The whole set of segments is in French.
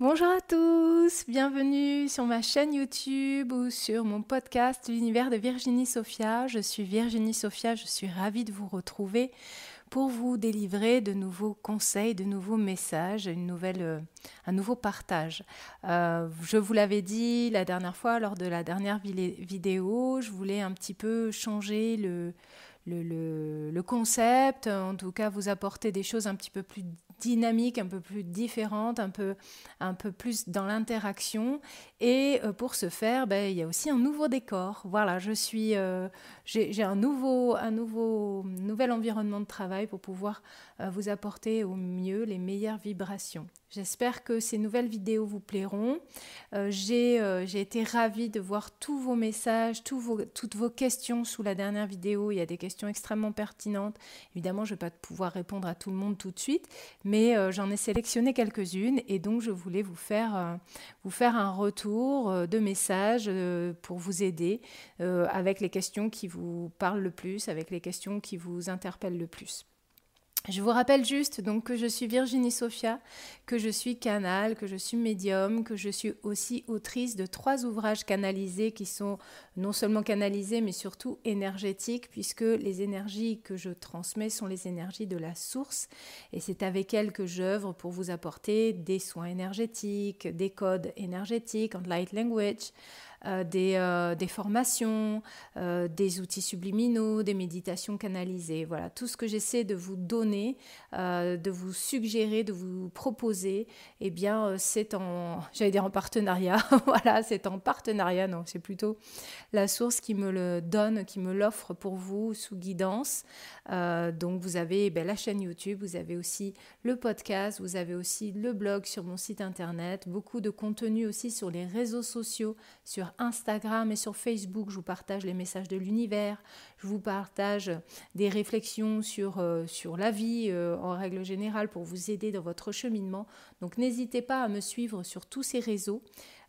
Bonjour à tous, bienvenue sur ma chaîne YouTube ou sur mon podcast L'univers de Virginie Sophia. Je suis Virginie Sophia, je suis ravie de vous retrouver pour vous délivrer de nouveaux conseils, de nouveaux messages, une nouvelle, euh, un nouveau partage. Euh, je vous l'avais dit la dernière fois lors de la dernière vidéo, je voulais un petit peu changer le, le, le, concept, en tout cas vous apporter des choses un petit peu plus dynamique, un peu plus différente, un peu, un peu plus dans l'interaction. Et euh, pour ce faire, ben, il y a aussi un nouveau décor. Voilà, je suis, euh, j'ai un nouveau, un nouveau, nouvel environnement de travail pour pouvoir euh, vous apporter au mieux les meilleures vibrations. J'espère que ces nouvelles vidéos vous plairont. j'ai été ravie de voir tous vos messages, tous vos, toutes vos questions sous la dernière vidéo. Il y a des extrêmement pertinentes. Évidemment, je ne vais pas pouvoir répondre à tout le monde tout de suite, mais euh, j'en ai sélectionné quelques-unes et donc je voulais vous faire, euh, vous faire un retour euh, de messages pour vous aider avec les questions qui vous parlent le plus, avec les questions qui vous interpellent le plus. Je vous rappelle juste donc que je suis Virginie Sophia, que je suis canal, que je suis médium, que je suis aussi autrice de trois ouvrages canalisés qui sont non seulement canalisés mais surtout énergétiques puisque les énergies que je transmets sont les énergies de la source. Et c'est avec elles que j'œuvre pour vous apporter des soins énergétiques, des codes énergétiques en light language, euh, des, euh, des, formations, euh, des outils subliminaux, des méditations canalisées. Voilà, tout ce que j'essaie de vous donner, de vous suggérer, de vous proposer, eh bien, c'est en, j'allais dire en partenariat. voilà, c'est en partenariat. Non, c'est plutôt la source qui me le donne, qui me l'offre pour vous sous guidance. donc, vous avez ben, la chaîne YouTube, vous avez aussi le podcast, vous avez aussi le blog sur mon site internet, beaucoup de contenu aussi sur les réseaux sociaux, sur Instagram et sur Facebook, je vous partage les messages de l'univers, je vous partage des réflexions sur, euh, la vie euh, en règle générale pour vous aider dans votre cheminement. Donc n'hésitez pas à me suivre sur tous ces réseaux.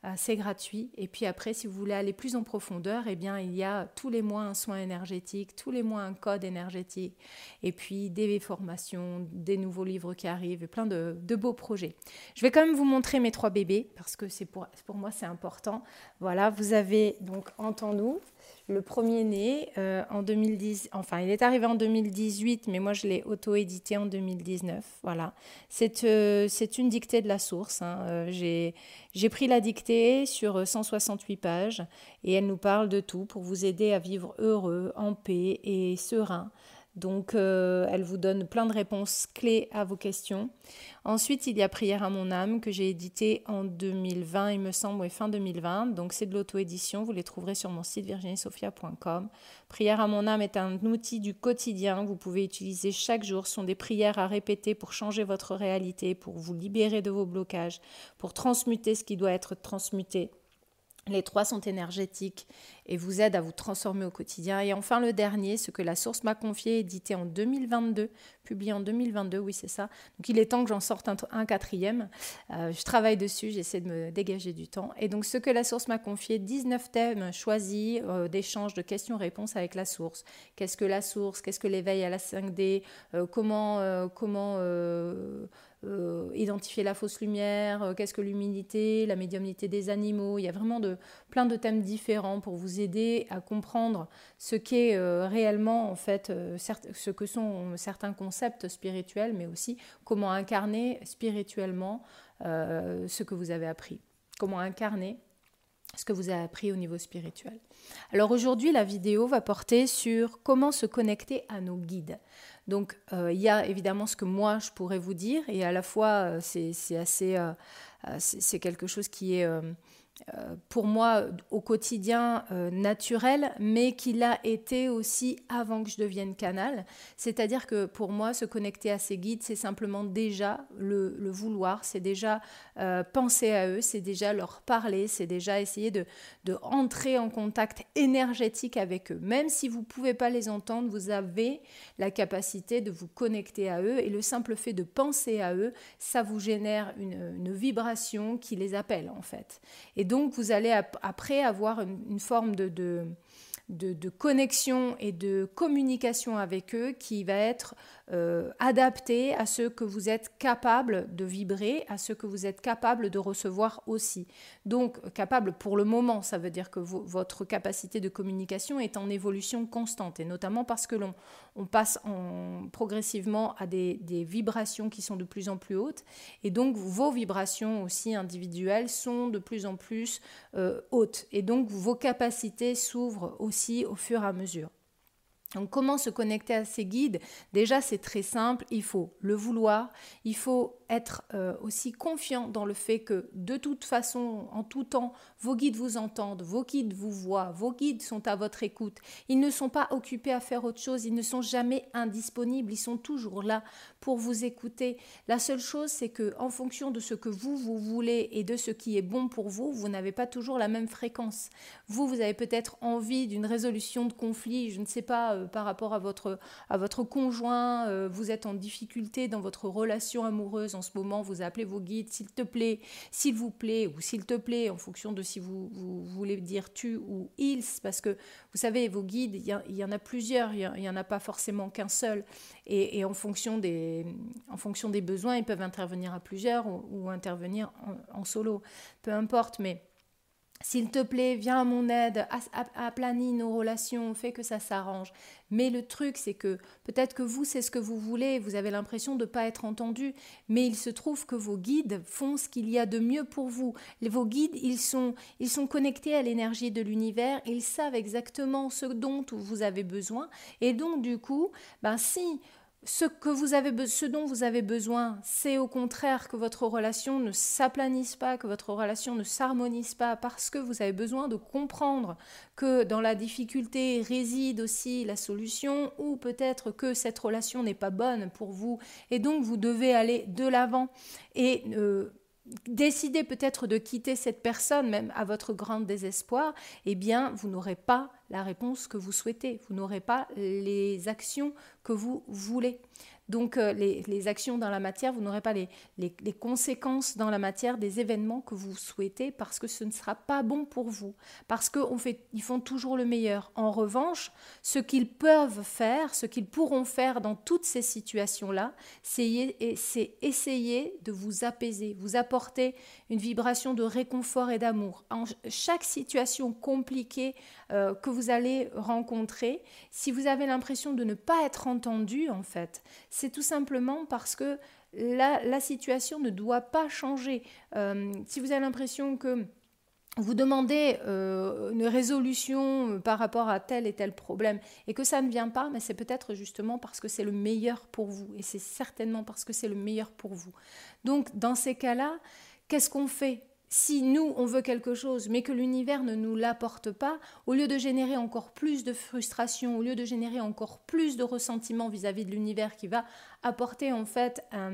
Euh, c'est gratuit. Et puis après, si vous voulez aller plus en profondeur, eh bien, il y a tous les mois un soin énergétique, tous les mois un code énergétique, et puis des formations, des nouveaux livres qui arrivent, et plein de, beaux projets. Je vais quand même vous montrer mes trois bébés, parce que c'est pour, pour moi, c'est important. Voilà, vous avez donc Entends-nous, le premier né euh, en 2010, enfin il est arrivé en 2018, mais moi je l'ai auto-édité en 2019. Voilà, c'est euh, c'est une dictée de la source. Hein. Euh, j'ai pris la dictée sur 168 pages et elle nous parle de tout pour vous aider à vivre heureux, en paix et serein donc, euh, elle vous donne plein de réponses clés à vos questions. Ensuite, il y a Prière à mon âme que j'ai édité en 2020, il me semble, ou fin 2020. Donc, c'est de l'auto-édition. Vous les trouverez sur mon site virginiesophia.com. Prière à mon âme est un outil du quotidien vous pouvez utiliser chaque jour. Ce sont des prières à répéter pour changer votre réalité, pour vous libérer de vos blocages, pour transmuter ce qui doit être transmuté les trois sont énergétiques et vous aident à vous transformer au quotidien. Et enfin, le dernier, ce que la source m'a confié, édité en 2022, publié en 2022, oui, c'est ça. Donc, il est temps que j'en sorte un, quatrième. Euh, je travaille dessus, j'essaie de me dégager du temps. Et donc, ce que la source m'a confié, 19 thèmes choisis euh, d'échanges, de questions-réponses avec la source. Qu'est-ce que la source? Qu'est-ce que l'éveil à la 5D euh, Comment, comment euh, identifier la fausse lumière, euh, qu'est-ce que l'humidité, la médiumnité des animaux. Il y a vraiment de, plein de thèmes différents pour vous aider à comprendre ce qu'est euh, réellement en fait ce que sont certains concepts spirituels, mais aussi comment incarner spirituellement ce que vous avez appris. Comment incarner ce que vous avez appris au niveau spirituel. Alors aujourd'hui, la vidéo va porter sur comment se connecter à nos guides. Donc euh, il y a évidemment ce que moi je pourrais vous dire et à la fois euh, c'est assez euh, c'est quelque chose qui est pour moi au quotidien euh, naturel, mais qui l'a été aussi avant que je devienne canal. C'est-à-dire que pour moi, se connecter à ces guides, c'est simplement déjà le, vouloir, c'est déjà euh, penser à eux, c'est déjà leur parler, c'est déjà essayer de, entrer en contact énergétique avec eux. Même si vous ne pouvez pas les entendre, vous avez la capacité de vous connecter à eux et le simple fait de penser à eux, ça vous génère une, une vibration qui les appelle en fait. Et donc, vous allez après avoir une, forme de, de, connexion et de communication avec eux qui va être euh, adapté à ce que vous êtes capable de vibrer, à ce que vous êtes capable de recevoir aussi. Donc, capable pour le moment, ça veut dire que votre capacité de communication est en évolution constante, et notamment parce que l'on on passe en, progressivement à des, vibrations qui sont de plus en plus hautes, et donc vos vibrations aussi individuelles sont de plus en plus euh, hautes, et donc vos capacités s'ouvrent aussi au fur et à mesure. Donc comment se connecter à ces guides? Déjà c'est très simple, il faut le vouloir, il faut être euh, aussi confiant dans le fait que de toute façon, en tout temps, vos guides vous entendent, vos guides vous voient, vos guides sont à votre écoute. Ils ne sont pas occupés à faire autre chose, ils ne sont jamais indisponibles, ils sont toujours là pour vous écouter. La seule chose, c'est que en fonction de ce que vous vous voulez et de ce qui est bon pour vous, vous n'avez pas toujours la même fréquence. Vous, vous avez peut-être envie d'une résolution de conflit, je ne sais pas, euh, par rapport à votre à votre conjoint, euh, vous êtes en difficulté dans votre relation amoureuse en ce moment, vous appelez vos guides, s'il te plaît, s'il vous plaît, ou s'il te plaît, en fonction de si vous, voulez dire tu ou ils, parce que vous savez, vos guides, il y, en a plusieurs, il n'y en a pas forcément qu'un seul, et, en, fonction des, en fonction des besoins, ils peuvent intervenir à plusieurs ou, intervenir en, en solo, peu importe, mais s'il te plaît, viens à mon aide, aplanis nos relations, fais que ça s'arrange. Mais le truc, c'est que peut-être que vous, c'est ce que vous voulez, vous avez l'impression de ne pas être entendu, mais il se trouve que vos guides font ce qu'il y a de mieux pour vous. Vos guides, ils sont, ils sont connectés à l'énergie de l'univers, ils savent exactement ce dont vous avez besoin. Et donc, du coup, ben, si ce, que vous avez, ce dont vous avez besoin, c'est au contraire que votre relation ne s'aplanisse pas, que votre relation ne s'harmonise pas, parce que vous avez besoin de comprendre que dans la difficulté réside aussi la solution, ou peut-être que cette relation n'est pas bonne pour vous, et donc vous devez aller de l'avant. Et euh, décidez peut-être de quitter cette personne, même à votre grand désespoir, eh bien, vous n'aurez pas la réponse que vous souhaitez, vous n'aurez pas les actions que vous voulez. Donc euh, les, actions dans la matière, vous n'aurez pas les, conséquences dans la matière des événements que vous souhaitez parce que ce ne sera pas bon pour vous, parce qu'ils font toujours le meilleur. En revanche, ce qu'ils peuvent faire, ce qu'ils pourront faire dans toutes ces situations-là, c'est essayer de vous apaiser, vous apporter une vibration de réconfort et d'amour. En chaque situation compliquée euh, que vous allez rencontrer, si vous avez l'impression de ne pas être entendu, en fait, c'est tout simplement parce que la, situation ne doit pas changer. Euh, si vous avez l'impression que vous demandez euh, une résolution euh, par rapport à tel et tel problème et que ça ne vient pas, mais c'est peut-être justement parce que c'est le meilleur pour vous et c'est certainement parce que c'est le meilleur pour vous. Donc dans ces cas-là, qu'est-ce qu'on fait? Si nous, on veut quelque chose, mais que l'univers ne nous l'apporte pas, au lieu de générer encore plus de frustration, au lieu de générer encore plus de ressentiment vis-à-vis de l'univers qui va apporter en fait un,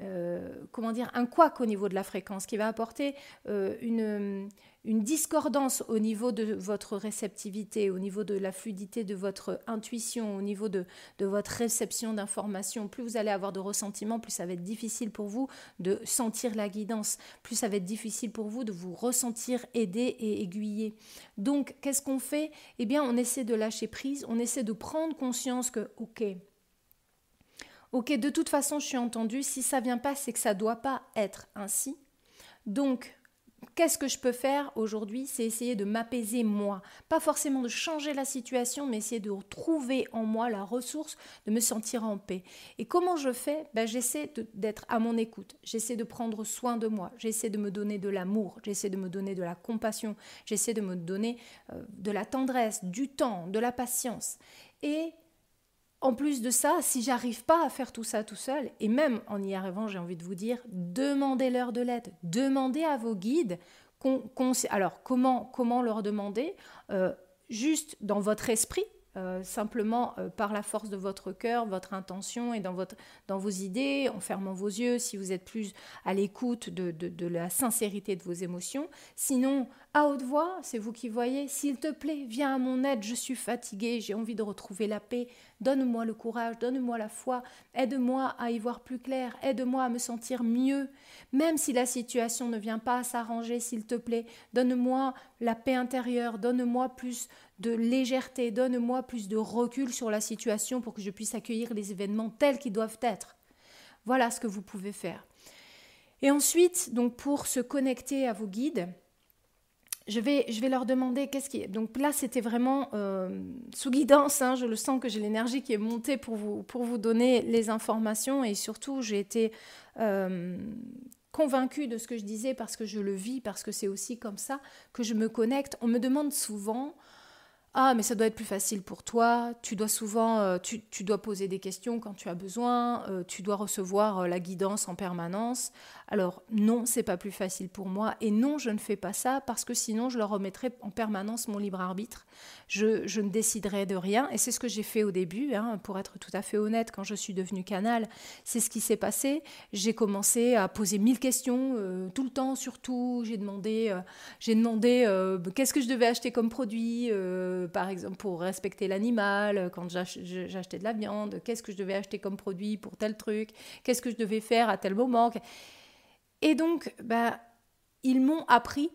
euh, comment dire, un au niveau de la fréquence, qui va apporter euh, une, une discordance au niveau de votre réceptivité, au niveau de la fluidité de votre intuition, au niveau de, votre réception d'informations. Plus vous allez avoir de ressentiments, plus ça va être difficile pour vous de sentir la guidance, plus ça va être difficile pour vous de vous ressentir aidé et aiguillé. Donc, qu'est-ce qu'on fait? Eh bien, on essaie de lâcher prise, on essaie de prendre conscience que, ok, Ok, de toute façon, je suis entendue. Si ça vient pas, c'est que ça doit pas être ainsi. Donc, qu'est-ce que je peux faire aujourd'hui? C'est essayer de m'apaiser moi. Pas forcément de changer la situation, mais essayer de trouver en moi la ressource de me sentir en paix. Et comment je fais? Ben, J'essaie d'être à mon écoute. J'essaie de prendre soin de moi. J'essaie de me donner de l'amour. J'essaie de me donner de la compassion. J'essaie de me donner euh, de la tendresse, du temps, de la patience. Et en plus de ça, si j'arrive pas à faire tout ça tout seul, et même en y arrivant, j'ai envie de vous dire, demandez-leur de l'aide, demandez à vos guides alors comment, comment leur demander euh, Juste dans votre esprit, euh, simplement euh, par la force de votre cœur, votre intention et dans, votre, dans vos idées, en fermant vos yeux, si vous êtes plus à l'écoute de, de, la sincérité de vos émotions. Sinon, à haute voix, c'est vous qui voyez, s'il te plaît, viens à mon aide, je suis fatiguée, j'ai envie de retrouver la paix, donne-moi le courage, donne-moi la foi, aide-moi à y voir plus clair, aide-moi à me sentir mieux, même si la situation ne vient pas à s'arranger, s'il te plaît, donne-moi la paix intérieure, donne-moi plus de légèreté, donne-moi plus de recul sur la situation pour que je puisse accueillir les événements tels qu'ils doivent être. Voilà ce que vous pouvez faire. Et ensuite, donc pour se connecter à vos guides, je vais, leur demander qu'est-ce qui est. Donc là, c'était vraiment euh, sous guidance. Hein, je le sens que j'ai l'énergie qui est montée pour vous, pour vous donner les informations et surtout, j'ai été euh, convaincue de ce que je disais parce que je le vis, parce que c'est aussi comme ça que je me connecte. On me demande souvent ah, mais ça doit être plus facile pour toi. Tu dois souvent, euh, tu, dois poser des questions quand tu as besoin. Euh, tu dois recevoir euh, la guidance en permanence. Alors non, c'est pas plus facile pour moi. Et non, je ne fais pas ça parce que sinon, je leur remettrais en permanence mon libre arbitre. Je, je ne déciderai de rien. Et c'est ce que j'ai fait au début. Hein, pour être tout à fait honnête, quand je suis devenue canal, c'est ce qui s'est passé. J'ai commencé à poser mille questions tout le temps, surtout. J'ai demandé, j'ai demandé qu'est-ce que je devais acheter comme produit par exemple, pour respecter l'animal, euh, quand j'achetais de la viande, qu'est-ce que je devais acheter comme produit pour tel truc, qu'est-ce que je devais faire à tel moment. Et donc, bah, ils m'ont appris,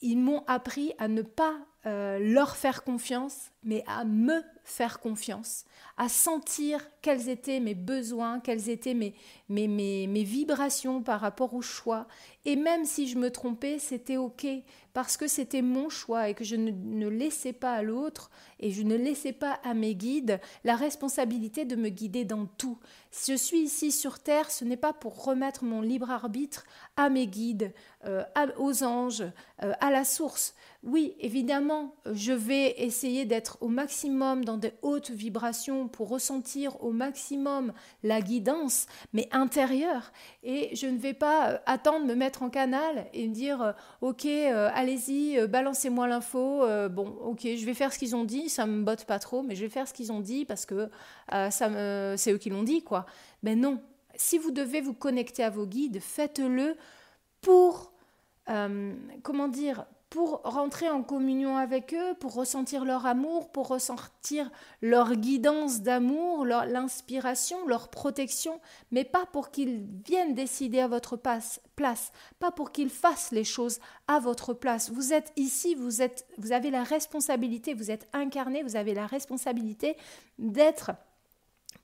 ils m'ont appris à ne pas euh, leur faire confiance, mais à me faire confiance, à sentir quels étaient mes besoins, quelles étaient mes, mes, mes, vibrations par rapport au choix. Et même si je me trompais, c'était OK, parce que c'était mon choix et que je ne, ne laissais pas à l'autre et je ne laissais pas à mes guides la responsabilité de me guider dans tout. Si je suis ici sur Terre, ce n'est pas pour remettre mon libre arbitre à mes guides, euh, aux anges, euh, à la source. Oui, évidemment, je vais essayer d'être au maximum dans des hautes vibrations pour ressentir au maximum la guidance, mais intérieure. Et je ne vais pas euh, attendre me mettre en canal et me dire euh, ok, euh, allez-y, balancez-moi l'info. bon, ok, je vais faire ce qu'ils ont dit, ça me botte pas trop, mais je vais faire ce qu'ils ont dit parce que ça c'est eux qui l'ont dit, quoi. Mais non, si vous devez vous connecter à vos guides, faites-le pour comment dire, pour rentrer en communion avec eux, pour ressentir leur amour, pour ressentir leur guidance d'amour, l'inspiration, leur protection, mais pas pour qu'ils viennent décider à votre place, pas pour qu'ils fassent les choses à votre place. Vous êtes ici, vous, êtes, vous avez la responsabilité, vous êtes incarné, vous avez la responsabilité d'être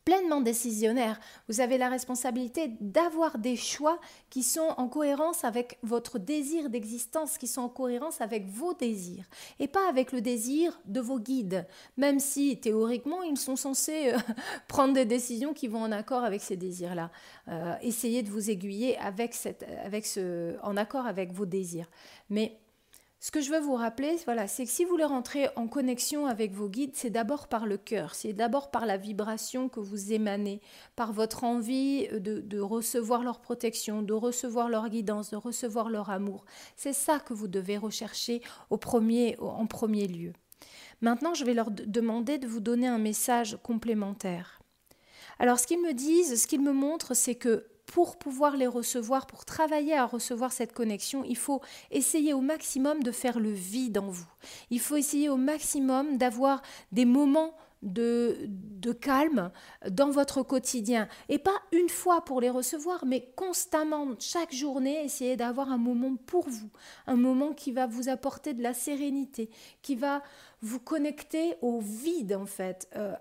pleinement décisionnaire. Vous avez la responsabilité d'avoir des choix qui sont en cohérence avec votre désir d'existence, qui sont en cohérence avec vos désirs, et pas avec le désir de vos guides, même si théoriquement ils sont censés euh, prendre des décisions qui vont en accord avec ces désirs-là. Euh, essayez de vous aiguiller avec, en accord avec vos désirs. Mais ce que je veux vous rappeler, voilà, c'est que si vous voulez rentrer en connexion avec vos guides, c'est d'abord par le cœur, c'est d'abord par la vibration que vous émanez, par votre envie de, de, recevoir leur protection, de recevoir leur guidance, de recevoir leur amour. C'est ça que vous devez rechercher au premier, en premier lieu. Maintenant, je vais leur demander de vous donner un message complémentaire. Alors, ce qu'ils me disent, ce qu'ils me montrent, c'est que pour pouvoir les recevoir, pour travailler à recevoir cette connexion, il faut essayer au maximum de faire le vide en vous. Il faut essayer au maximum d'avoir des moments de, de, calme dans votre quotidien. Et pas une fois pour les recevoir, mais constamment, chaque journée, essayez d'avoir un moment pour vous, un moment qui va vous apporter de la sérénité, qui va vous connecter au vide, en fait, euh,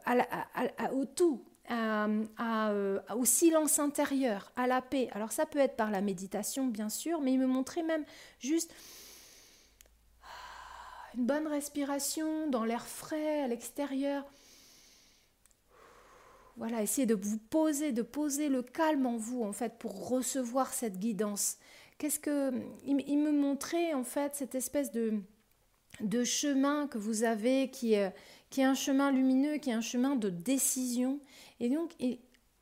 au tout, euh, au silence intérieur, à la paix. Alors ça peut être par la méditation, bien sûr, mais il me montrait même juste une bonne respiration dans l'air frais à l'extérieur. Voilà, essayez de vous poser, de poser le calme en vous, en fait, pour recevoir cette guidance. Qu'est-ce que. Il, me montrait, en fait, cette espèce de, de chemin que vous avez qui est, qui est un chemin lumineux, qui est un chemin de décision et donc,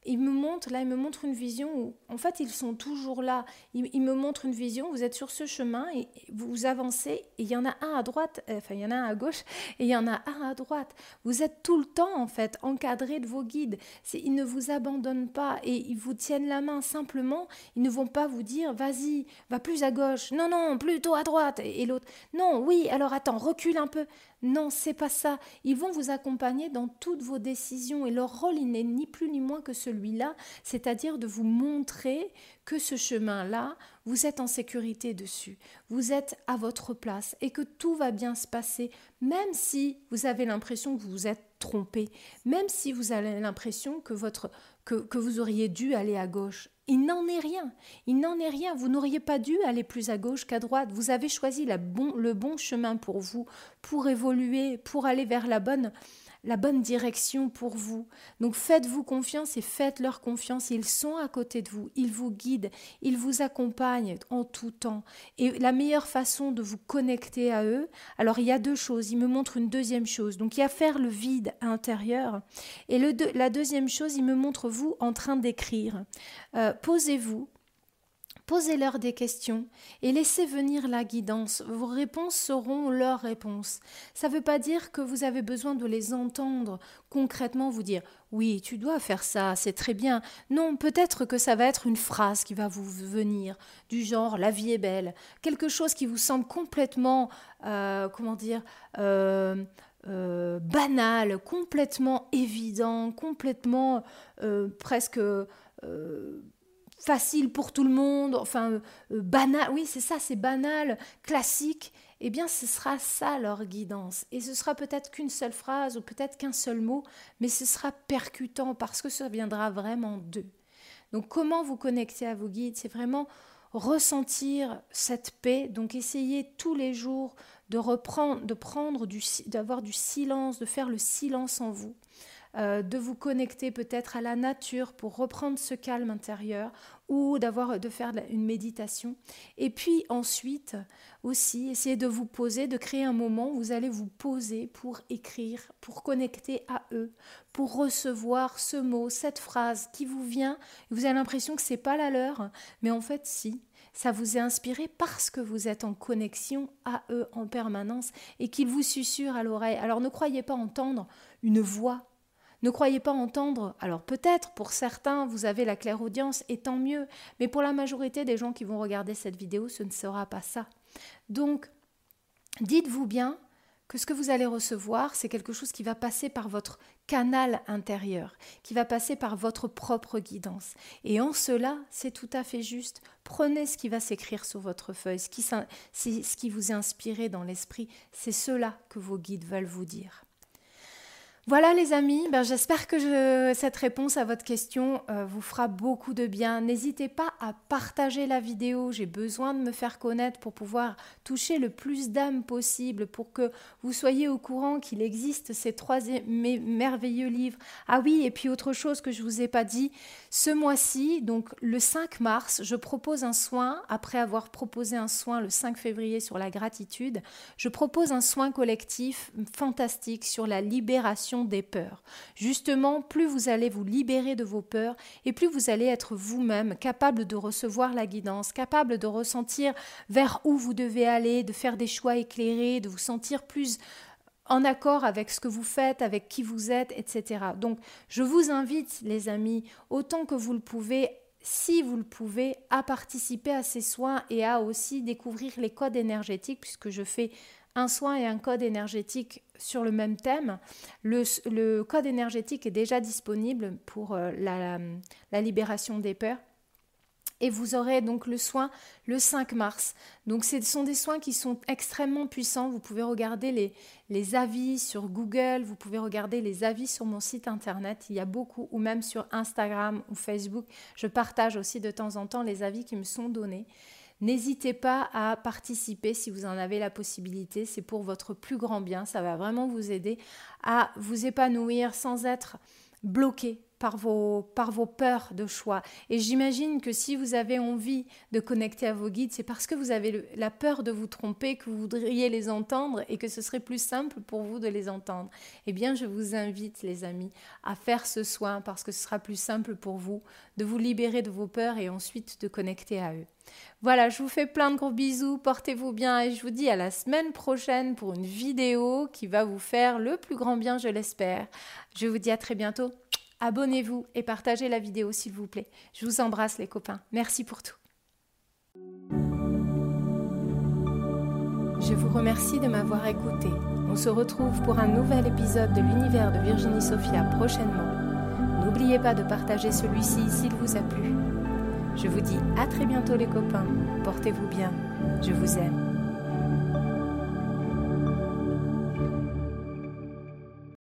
il me montre, là, il me montre une vision où, en fait, ils sont toujours là. Il, me montre une vision, vous êtes sur ce chemin et vous avancez, et il y en a un à droite, euh, enfin, il y en a un à gauche, et il y en a un à droite. Vous êtes tout le temps, en fait, encadré de vos guides. Ils ne vous abandonnent pas et ils vous tiennent la main simplement. Ils ne vont pas vous dire, vas-y, va plus à gauche. Non, non, plutôt à droite. Et, l'autre, non, oui, alors attends, recule un peu. Non, c'est pas ça. Ils vont vous accompagner dans toutes vos décisions et leur rôle, il n'est ni plus ni moins que celui-là, c'est-à-dire de vous montrer que ce chemin-là, vous êtes en sécurité dessus, vous êtes à votre place et que tout va bien se passer, même si vous avez l'impression que vous vous êtes trompé, même si vous avez l'impression que, vous auriez dû aller à gauche. Il n'en est rien. Il n'en est rien. Vous n'auriez pas dû aller plus à gauche qu'à droite. Vous avez choisi le bon chemin pour vous, pour évoluer, pour aller vers la bonne, la bonne direction pour vous. Donc faites-vous confiance et faites-leur confiance. Ils sont à côté de vous, ils vous guident, ils vous accompagnent en tout temps. Et la meilleure façon de vous connecter à eux, alors il y a deux choses. Ils me montrent une deuxième chose. Donc il y a faire le vide intérieur. Et le la deuxième chose, il me montre vous en train d'écrire. Euh, posez-vous Posez-leur des questions et laissez venir la guidance. Vos réponses seront leurs réponses. Ça ne veut pas dire que vous avez besoin de les entendre concrètement vous dire oui, tu dois faire ça, c'est très bien. Non, peut-être que ça va être une phrase qui va vous venir, du genre la vie est belle, quelque chose qui vous semble complètement, euh, comment dire, euh, euh, banal, complètement évident, complètement presque facile pour tout le monde, enfin euh, banal, oui c'est ça, c'est banal, classique, eh bien ce sera ça leur guidance. Et ce sera peut-être qu'une seule phrase ou peut-être qu'un seul mot, mais ce sera percutant parce que ça viendra vraiment d'eux. Donc comment vous connecter à vos guides? C'est vraiment ressentir cette paix, donc essayez tous les jours de reprendre, de prendre du, d'avoir du silence, de faire le silence en vous. Euh, de vous connecter peut-être à la nature pour reprendre ce calme intérieur ou d'avoir de faire une méditation. Et puis ensuite aussi, essayez de vous poser, de créer un moment où vous allez vous poser pour écrire, pour connecter à eux, pour recevoir ce mot, cette phrase qui vous vient. Vous avez l'impression que c'est pas la leur, mais en fait si. Ça vous est inspiré parce que vous êtes en connexion à eux en permanence et qu'ils vous susurrent à l'oreille. Alors ne croyez pas entendre une voix ne croyez pas entendre, alors peut-être pour certains vous avez la claire audience et tant mieux, mais pour la majorité des gens qui vont regarder cette vidéo, ce ne sera pas ça. Donc, dites-vous bien que ce que vous allez recevoir, c'est quelque chose qui va passer par votre canal intérieur, qui va passer par votre propre guidance. Et en cela, c'est tout à fait juste. Prenez ce qui va s'écrire sur votre feuille, ce qui, vous est inspiré dans l'esprit, c'est cela que vos guides veulent vous dire. Voilà les amis, ben, j'espère que cette réponse à votre question euh, vous fera beaucoup de bien. N'hésitez pas à partager la vidéo, j'ai besoin de me faire connaître pour pouvoir toucher le plus d'âmes possible, pour que vous soyez au courant qu'il existe ces trois merveilleux livres. Ah oui, et puis autre chose que je ne vous ai pas dit, ce mois-ci, donc le 5 mars, je propose un soin, après avoir proposé un soin le 5 février sur la gratitude, je propose un soin collectif fantastique sur la libération des peurs. Justement, plus vous allez vous libérer de vos peurs et plus vous allez être vous-même capable de recevoir la guidance, capable de ressentir vers où vous devez aller, de faire des choix éclairés, de vous sentir plus en accord avec ce que vous faites, avec qui vous êtes, etc. Donc, je vous invite, les amis, autant que vous le pouvez, si vous le pouvez, à participer à ces soins et à aussi découvrir les codes énergétiques, puisque je fais un soin et un code énergétique sur le même thème. Le, code énergétique est déjà disponible pour euh, la, libération des peurs. Et vous aurez donc le soin le 5 mars. Donc ce sont des soins qui sont extrêmement puissants. Vous pouvez regarder les, les avis sur Google, vous pouvez regarder les avis sur mon site internet. Il y a beaucoup, ou même sur Instagram ou Facebook. Je partage aussi de temps en temps les avis qui me sont donnés. N'hésitez pas à participer si vous en avez la possibilité. C'est pour votre plus grand bien. Ça va vraiment vous aider à vous épanouir sans être bloqué par, vos, par vos peurs de choix. Et j'imagine que si vous avez envie de connecter à vos guides, c'est parce que vous avez la peur de vous tromper, que vous voudriez les entendre et que ce serait plus simple pour vous de les entendre. Eh bien, je vous invite, les amis, à faire ce soin parce que ce sera plus simple pour vous de vous libérer de vos peurs et ensuite de connecter à eux. Voilà, je vous fais plein de gros bisous, portez-vous bien et je vous dis à la semaine prochaine pour une vidéo qui va vous faire le plus grand bien, je l'espère. Je vous dis à très bientôt. Abonnez-vous et partagez la vidéo s'il vous plaît. Je vous embrasse les copains. Merci pour tout. Je vous remercie de m'avoir écouté. On se retrouve pour un nouvel épisode de l'univers de Virginie Sophia prochainement. N'oubliez pas de partager celui-ci s'il vous a plu. Je vous dis à très bientôt les copains. Portez-vous bien. Je vous aime.